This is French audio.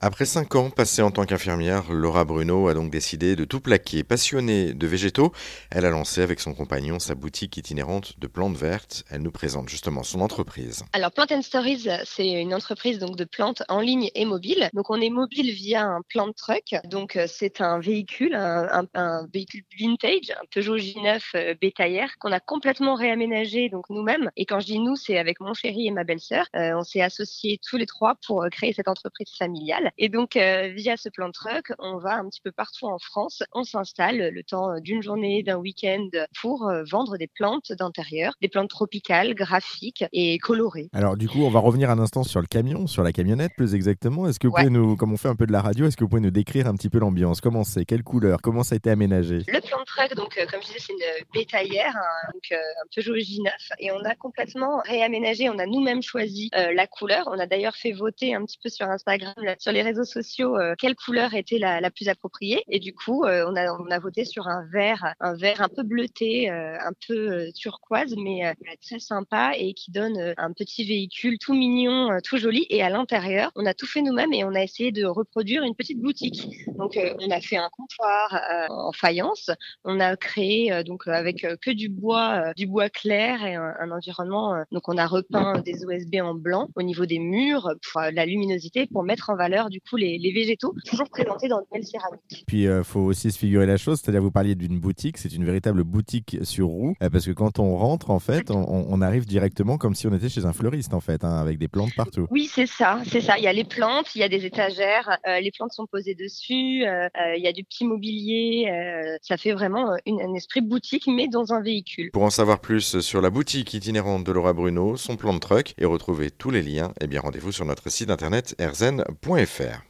Après cinq ans passés en tant qu'infirmière, Laura Bruno a donc décidé de tout plaquer. Passionnée de végétaux, elle a lancé avec son compagnon sa boutique itinérante de plantes vertes. Elle nous présente justement son entreprise. Alors Plant Stories, c'est une entreprise donc de plantes en ligne et mobile. Donc on est mobile via un plant truck. Donc euh, c'est un véhicule, un, véhicule vintage, un Peugeot J9 euh, bétaillère qu'on a complètement réaménagé donc nous-mêmes. Et quand je dis nous, c'est avec mon chéri et ma belle-sœur. Euh, on s'est associés tous les trois pour créer cette entreprise familiale. Et donc, euh, via ce plan de truck, on va un petit peu partout en France. On s'installe le temps d'une journée, d'un week-end pour euh, vendre des plantes d'intérieur, des plantes tropicales, graphiques et colorées. Alors, du coup, on va revenir un instant sur le camion, sur la camionnette plus exactement. Est-ce que vous pouvez nous, comme on fait un peu de la radio, est-ce que vous pouvez nous décrire un petit peu l'ambiance? Comment c'est? Quelle couleur? Comment ça a été aménagé? Le truck, donc, euh, comme je disais, c'est une bétaillère, un, donc, un Peugeot J9. Et on a complètement réaménagé, on a nous-mêmes choisi la couleur. On a d'ailleurs fait voter un petit peu sur Instagram, sur les réseaux sociaux euh, quelle couleur était la, la, plus appropriée. Et du coup, euh, on, a, on a voté sur un vert, un vert un peu bleuté, euh, un peu turquoise, mais très sympa et qui donne un petit véhicule tout mignon, tout joli. Et à l'intérieur, on a tout fait nous-mêmes et on a essayé de reproduire une petite boutique. Donc, on a fait un comptoir en faïence. On a créé donc avec que du bois, du bois clair et un, un environnement. donc, on a repeint des OSB en blanc au niveau des murs pour la luminosité pour mettre en valeur du coup les, végétaux, toujours présentés dans une belle céramique. Puis il euh, faut aussi se figurer la chose, c'est-à-dire vous parliez d'une boutique, c'est une véritable boutique sur roue, euh, parce que quand on rentre en fait, on, arrive directement comme si on était chez un fleuriste en fait, hein, avec des plantes partout. Oui, c'est ça, c'est ça. Il y a les plantes, il y a des étagères, euh, les plantes sont posées dessus, il y a du petit mobilier, ça fait vraiment un esprit boutique mais dans un véhicule. Pour en savoir plus sur la boutique itinérante de Laura Bruno, son plan de truck et retrouver tous les liens, eh bien rendez-vous sur notre site internet erzen.fr.